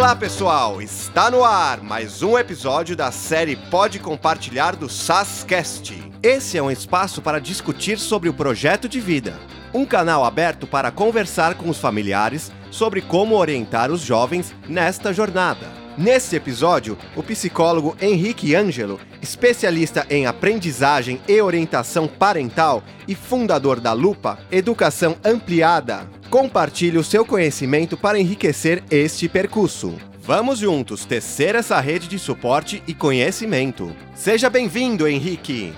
Olá pessoal, está no ar mais um episódio da série Pode Compartilhar do SASCast. Esse é um espaço para discutir sobre o projeto de vida, um canal aberto para conversar com os familiares sobre como orientar os jovens nesta jornada. Nesse episódio, o psicólogo Henrique Ângelo, especialista em aprendizagem e orientação parental e fundador da Lupa Educação Ampliada, compartilha o seu conhecimento para enriquecer este percurso. Vamos juntos tecer essa rede de suporte e conhecimento. Seja bem-vindo, Henrique!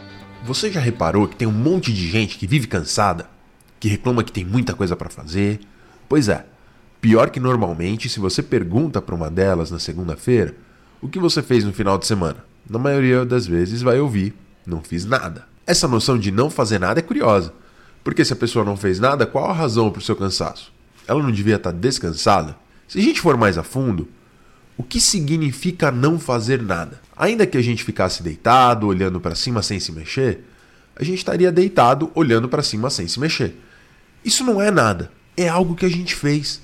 Você já reparou que tem um monte de gente que vive cansada? Que reclama que tem muita coisa para fazer? Pois é, pior que normalmente, se você pergunta para uma delas na segunda-feira o que você fez no final de semana, na maioria das vezes vai ouvir: não fiz nada. Essa noção de não fazer nada é curiosa, porque se a pessoa não fez nada, qual a razão para o seu cansaço? Ela não devia estar descansada? Se a gente for mais a fundo, o que significa não fazer nada? Ainda que a gente ficasse deitado, olhando para cima sem se mexer, a gente estaria deitado, olhando para cima sem se mexer. Isso não é nada, é algo que a gente fez.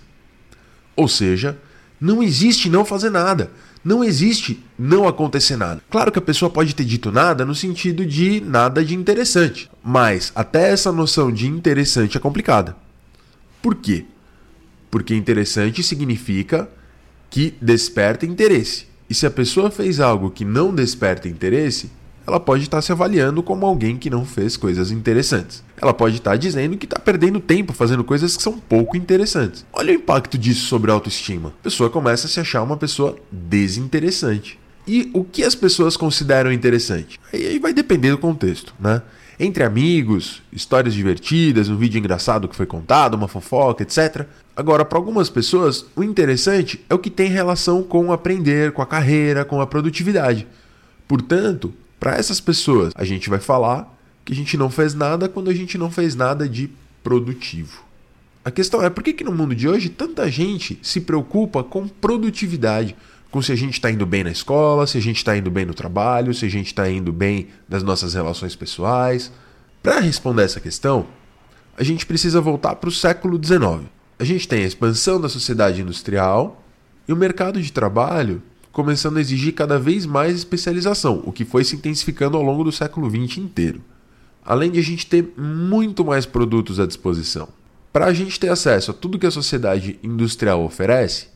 Ou seja, não existe não fazer nada. Não existe não acontecer nada. Claro que a pessoa pode ter dito nada no sentido de nada de interessante, mas até essa noção de interessante é complicada. Por quê? Porque interessante significa que desperta interesse. E se a pessoa fez algo que não desperta interesse, ela pode estar se avaliando como alguém que não fez coisas interessantes. Ela pode estar dizendo que está perdendo tempo fazendo coisas que são pouco interessantes. Olha o impacto disso sobre a autoestima. A pessoa começa a se achar uma pessoa desinteressante. E o que as pessoas consideram interessante? Aí vai depender do contexto, né? Entre amigos, histórias divertidas, um vídeo engraçado que foi contado, uma fofoca, etc. Agora, para algumas pessoas, o interessante é o que tem relação com aprender, com a carreira, com a produtividade. Portanto, para essas pessoas, a gente vai falar que a gente não fez nada quando a gente não fez nada de produtivo. A questão é por que, que no mundo de hoje tanta gente se preocupa com produtividade, com se a gente está indo bem na escola, se a gente está indo bem no trabalho, se a gente está indo bem nas nossas relações pessoais. Para responder essa questão, a gente precisa voltar para o século XIX. A gente tem a expansão da sociedade industrial e o mercado de trabalho começando a exigir cada vez mais especialização, o que foi se intensificando ao longo do século XX inteiro. Além de a gente ter muito mais produtos à disposição. Para a gente ter acesso a tudo que a sociedade industrial oferece,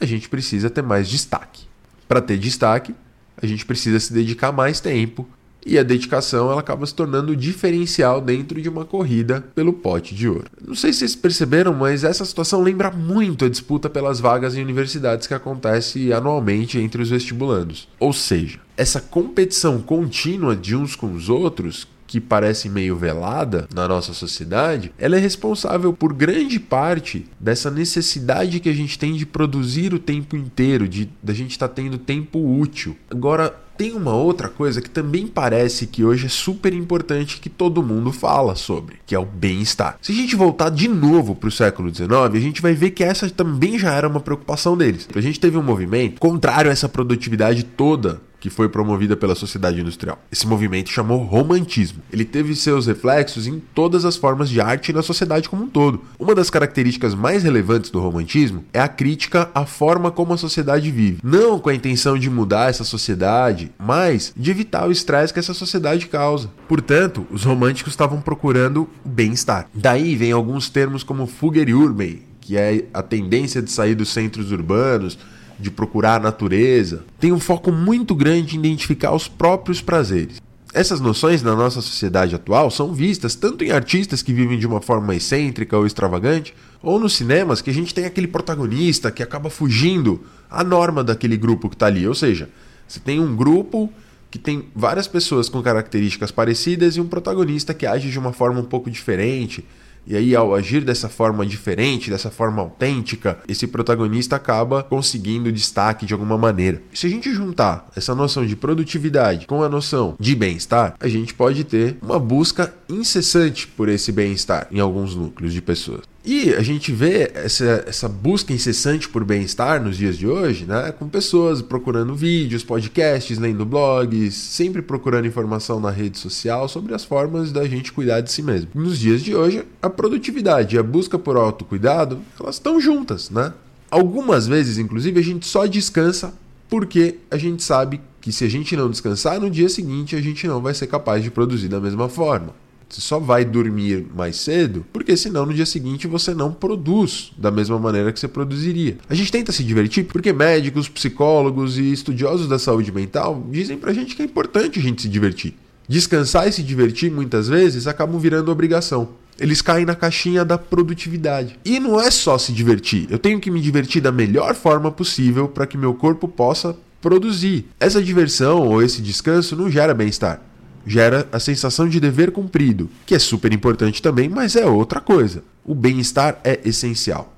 a gente precisa ter mais destaque. Para ter destaque, a gente precisa se dedicar mais tempo e a dedicação ela acaba se tornando diferencial dentro de uma corrida pelo pote de ouro. Não sei se vocês perceberam, mas essa situação lembra muito a disputa pelas vagas em universidades que acontece anualmente entre os vestibulandos. Ou seja, essa competição contínua de uns com os outros que parece meio velada na nossa sociedade, ela é responsável por grande parte dessa necessidade que a gente tem de produzir o tempo inteiro, de da gente estar tá tendo tempo útil. Agora, tem uma outra coisa que também parece que hoje é super importante que todo mundo fala sobre, que é o bem-estar. Se a gente voltar de novo para o século XIX, a gente vai ver que essa também já era uma preocupação deles. A gente teve um movimento contrário a essa produtividade toda que foi promovida pela sociedade industrial. Esse movimento chamou romantismo. Ele teve seus reflexos em todas as formas de arte e na sociedade como um todo. Uma das características mais relevantes do romantismo é a crítica à forma como a sociedade vive. Não com a intenção de mudar essa sociedade, mas de evitar o estresse que essa sociedade causa. Portanto, os românticos estavam procurando bem-estar. Daí vem alguns termos como Fugger Urbain, que é a tendência de sair dos centros urbanos, de procurar a natureza, tem um foco muito grande em identificar os próprios prazeres. Essas noções na nossa sociedade atual são vistas tanto em artistas que vivem de uma forma excêntrica ou extravagante, ou nos cinemas que a gente tem aquele protagonista que acaba fugindo à norma daquele grupo que está ali. Ou seja, você tem um grupo que tem várias pessoas com características parecidas e um protagonista que age de uma forma um pouco diferente, e aí, ao agir dessa forma diferente, dessa forma autêntica, esse protagonista acaba conseguindo destaque de alguma maneira. Se a gente juntar essa noção de produtividade com a noção de bem-estar, a gente pode ter uma busca incessante por esse bem-estar em alguns núcleos de pessoas. E a gente vê essa, essa busca incessante por bem-estar nos dias de hoje, né? Com pessoas procurando vídeos, podcasts, lendo blogs, sempre procurando informação na rede social sobre as formas da gente cuidar de si mesmo. Nos dias de hoje, a produtividade e a busca por autocuidado, elas estão juntas, né? Algumas vezes, inclusive, a gente só descansa porque a gente sabe que se a gente não descansar, no dia seguinte a gente não vai ser capaz de produzir da mesma forma. Você só vai dormir mais cedo, porque senão no dia seguinte você não produz da mesma maneira que você produziria. A gente tenta se divertir porque médicos, psicólogos e estudiosos da saúde mental dizem pra gente que é importante a gente se divertir. Descansar e se divertir muitas vezes acabam virando obrigação. Eles caem na caixinha da produtividade. E não é só se divertir. Eu tenho que me divertir da melhor forma possível para que meu corpo possa produzir. Essa diversão ou esse descanso não gera bem-estar gera a sensação de dever cumprido, que é super importante também, mas é outra coisa. O bem-estar é essencial.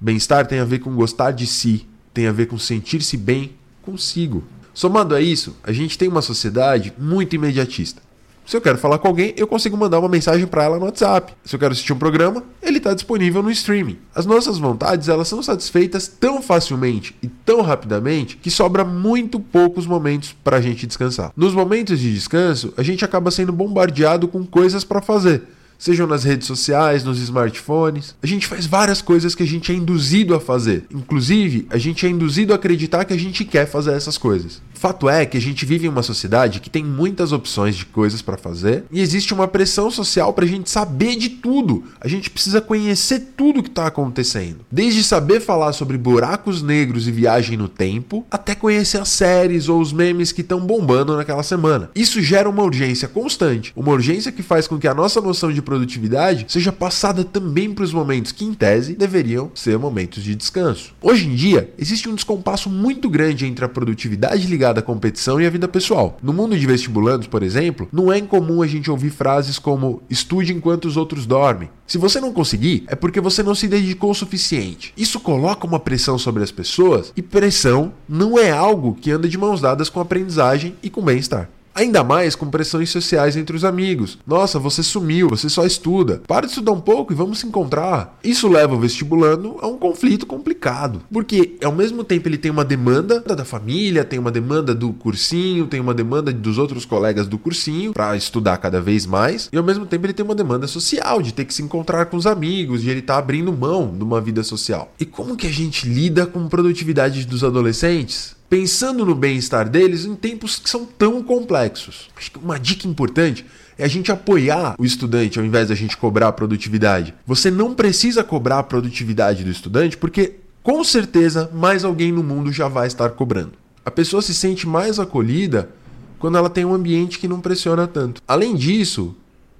Bem-estar tem a ver com gostar de si, tem a ver com sentir-se bem consigo. Somado a isso, a gente tem uma sociedade muito imediatista. Se eu quero falar com alguém, eu consigo mandar uma mensagem para ela no WhatsApp. Se eu quero assistir um programa, ele está disponível no streaming. As nossas vontades elas são satisfeitas tão facilmente e tão rapidamente que sobra muito poucos momentos para a gente descansar. Nos momentos de descanso, a gente acaba sendo bombardeado com coisas para fazer sejam nas redes sociais, nos smartphones. A gente faz várias coisas que a gente é induzido a fazer. Inclusive, a gente é induzido a acreditar que a gente quer fazer essas coisas. Fato é que a gente vive em uma sociedade que tem muitas opções de coisas para fazer e existe uma pressão social para a gente saber de tudo. A gente precisa conhecer tudo que está acontecendo, desde saber falar sobre buracos negros e viagem no tempo, até conhecer as séries ou os memes que estão bombando naquela semana. Isso gera uma urgência constante, uma urgência que faz com que a nossa noção de produtividade seja passada também para os momentos que, em tese, deveriam ser momentos de descanso. Hoje em dia, existe um descompasso muito grande entre a produtividade ligada da competição e a vida pessoal. No mundo de vestibulandos, por exemplo, não é incomum a gente ouvir frases como estude enquanto os outros dormem. Se você não conseguir, é porque você não se dedicou o suficiente. Isso coloca uma pressão sobre as pessoas e pressão não é algo que anda de mãos dadas com aprendizagem e com bem-estar. Ainda mais com pressões sociais entre os amigos. Nossa, você sumiu, você só estuda. Para de estudar um pouco e vamos se encontrar. Isso leva o vestibulando a um conflito complicado. Porque ao mesmo tempo ele tem uma demanda da família, tem uma demanda do cursinho, tem uma demanda dos outros colegas do cursinho para estudar cada vez mais. E ao mesmo tempo ele tem uma demanda social de ter que se encontrar com os amigos, de ele estar tá abrindo mão de uma vida social. E como que a gente lida com produtividade dos adolescentes? Pensando no bem-estar deles em tempos que são tão complexos. Acho que uma dica importante é a gente apoiar o estudante ao invés da gente cobrar a produtividade. Você não precisa cobrar a produtividade do estudante porque com certeza mais alguém no mundo já vai estar cobrando. A pessoa se sente mais acolhida quando ela tem um ambiente que não pressiona tanto. Além disso,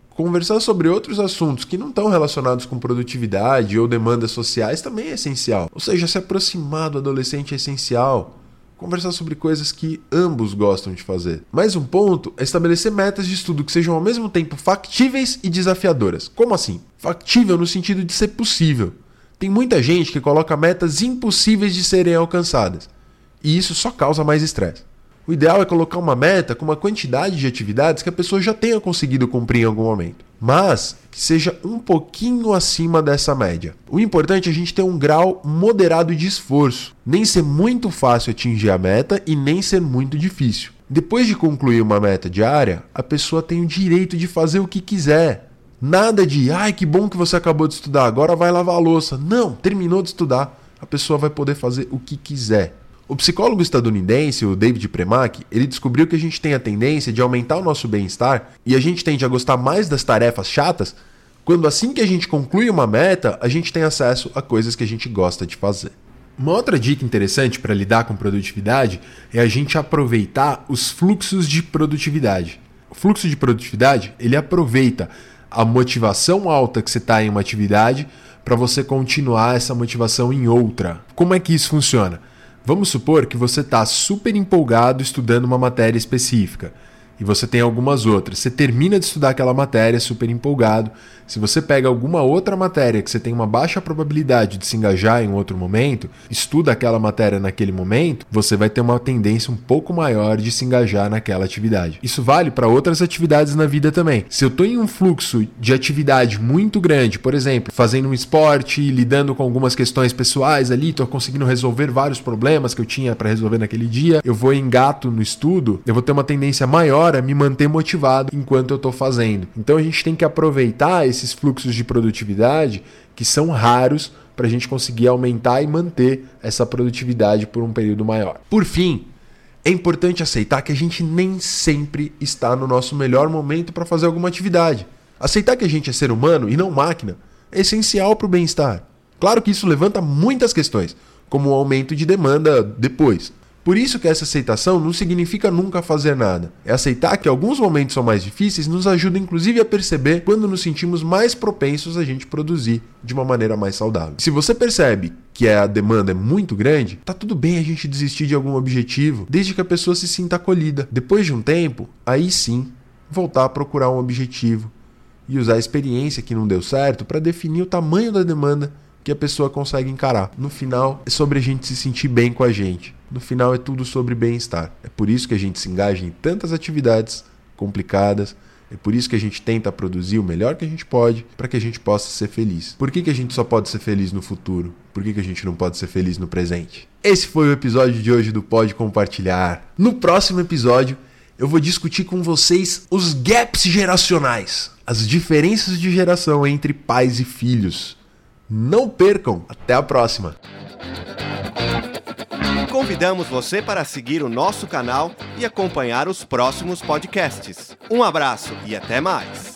conversar sobre outros assuntos que não estão relacionados com produtividade ou demandas sociais também é essencial. Ou seja, se aproximar do adolescente é essencial conversar sobre coisas que ambos gostam de fazer. Mais um ponto é estabelecer metas de estudo que sejam ao mesmo tempo factíveis e desafiadoras. Como assim? Factível no sentido de ser possível. Tem muita gente que coloca metas impossíveis de serem alcançadas, e isso só causa mais estresse. O ideal é colocar uma meta com uma quantidade de atividades que a pessoa já tenha conseguido cumprir em algum momento, mas que seja um pouquinho acima dessa média. O importante é a gente ter um grau moderado de esforço, nem ser muito fácil atingir a meta e nem ser muito difícil. Depois de concluir uma meta diária, a pessoa tem o direito de fazer o que quiser. Nada de, ai que bom que você acabou de estudar, agora vai lavar a louça. Não, terminou de estudar, a pessoa vai poder fazer o que quiser. O psicólogo estadunidense, o David Premack, ele descobriu que a gente tem a tendência de aumentar o nosso bem-estar e a gente tende a gostar mais das tarefas chatas quando assim que a gente conclui uma meta, a gente tem acesso a coisas que a gente gosta de fazer. Uma outra dica interessante para lidar com produtividade é a gente aproveitar os fluxos de produtividade. O fluxo de produtividade, ele aproveita a motivação alta que você está em uma atividade para você continuar essa motivação em outra. Como é que isso funciona? Vamos supor que você está super empolgado estudando uma matéria específica e você tem algumas outras. Você termina de estudar aquela matéria super empolgado. Se você pega alguma outra matéria que você tem uma baixa probabilidade de se engajar em outro momento, estuda aquela matéria naquele momento, você vai ter uma tendência um pouco maior de se engajar naquela atividade. Isso vale para outras atividades na vida também. Se eu estou em um fluxo de atividade muito grande, por exemplo, fazendo um esporte, lidando com algumas questões pessoais ali, estou conseguindo resolver vários problemas que eu tinha para resolver naquele dia, eu vou engato no estudo, eu vou ter uma tendência maior hora me manter motivado enquanto eu estou fazendo. Então a gente tem que aproveitar esses fluxos de produtividade que são raros para a gente conseguir aumentar e manter essa produtividade por um período maior. Por fim, é importante aceitar que a gente nem sempre está no nosso melhor momento para fazer alguma atividade. Aceitar que a gente é ser humano e não máquina é essencial para o bem-estar. Claro que isso levanta muitas questões, como o aumento de demanda depois. Por isso que essa aceitação não significa nunca fazer nada. É aceitar que alguns momentos são mais difíceis nos ajuda inclusive a perceber quando nos sentimos mais propensos a gente produzir de uma maneira mais saudável. Se você percebe que a demanda é muito grande, tá tudo bem a gente desistir de algum objetivo, desde que a pessoa se sinta acolhida. Depois de um tempo, aí sim, voltar a procurar um objetivo e usar a experiência que não deu certo para definir o tamanho da demanda que a pessoa consegue encarar. No final, é sobre a gente se sentir bem com a gente. No final, é tudo sobre bem-estar. É por isso que a gente se engaja em tantas atividades complicadas. É por isso que a gente tenta produzir o melhor que a gente pode para que a gente possa ser feliz. Por que, que a gente só pode ser feliz no futuro? Por que, que a gente não pode ser feliz no presente? Esse foi o episódio de hoje do Pode Compartilhar. No próximo episódio, eu vou discutir com vocês os gaps geracionais, as diferenças de geração entre pais e filhos. Não percam! Até a próxima! Convidamos você para seguir o nosso canal e acompanhar os próximos podcasts. Um abraço e até mais!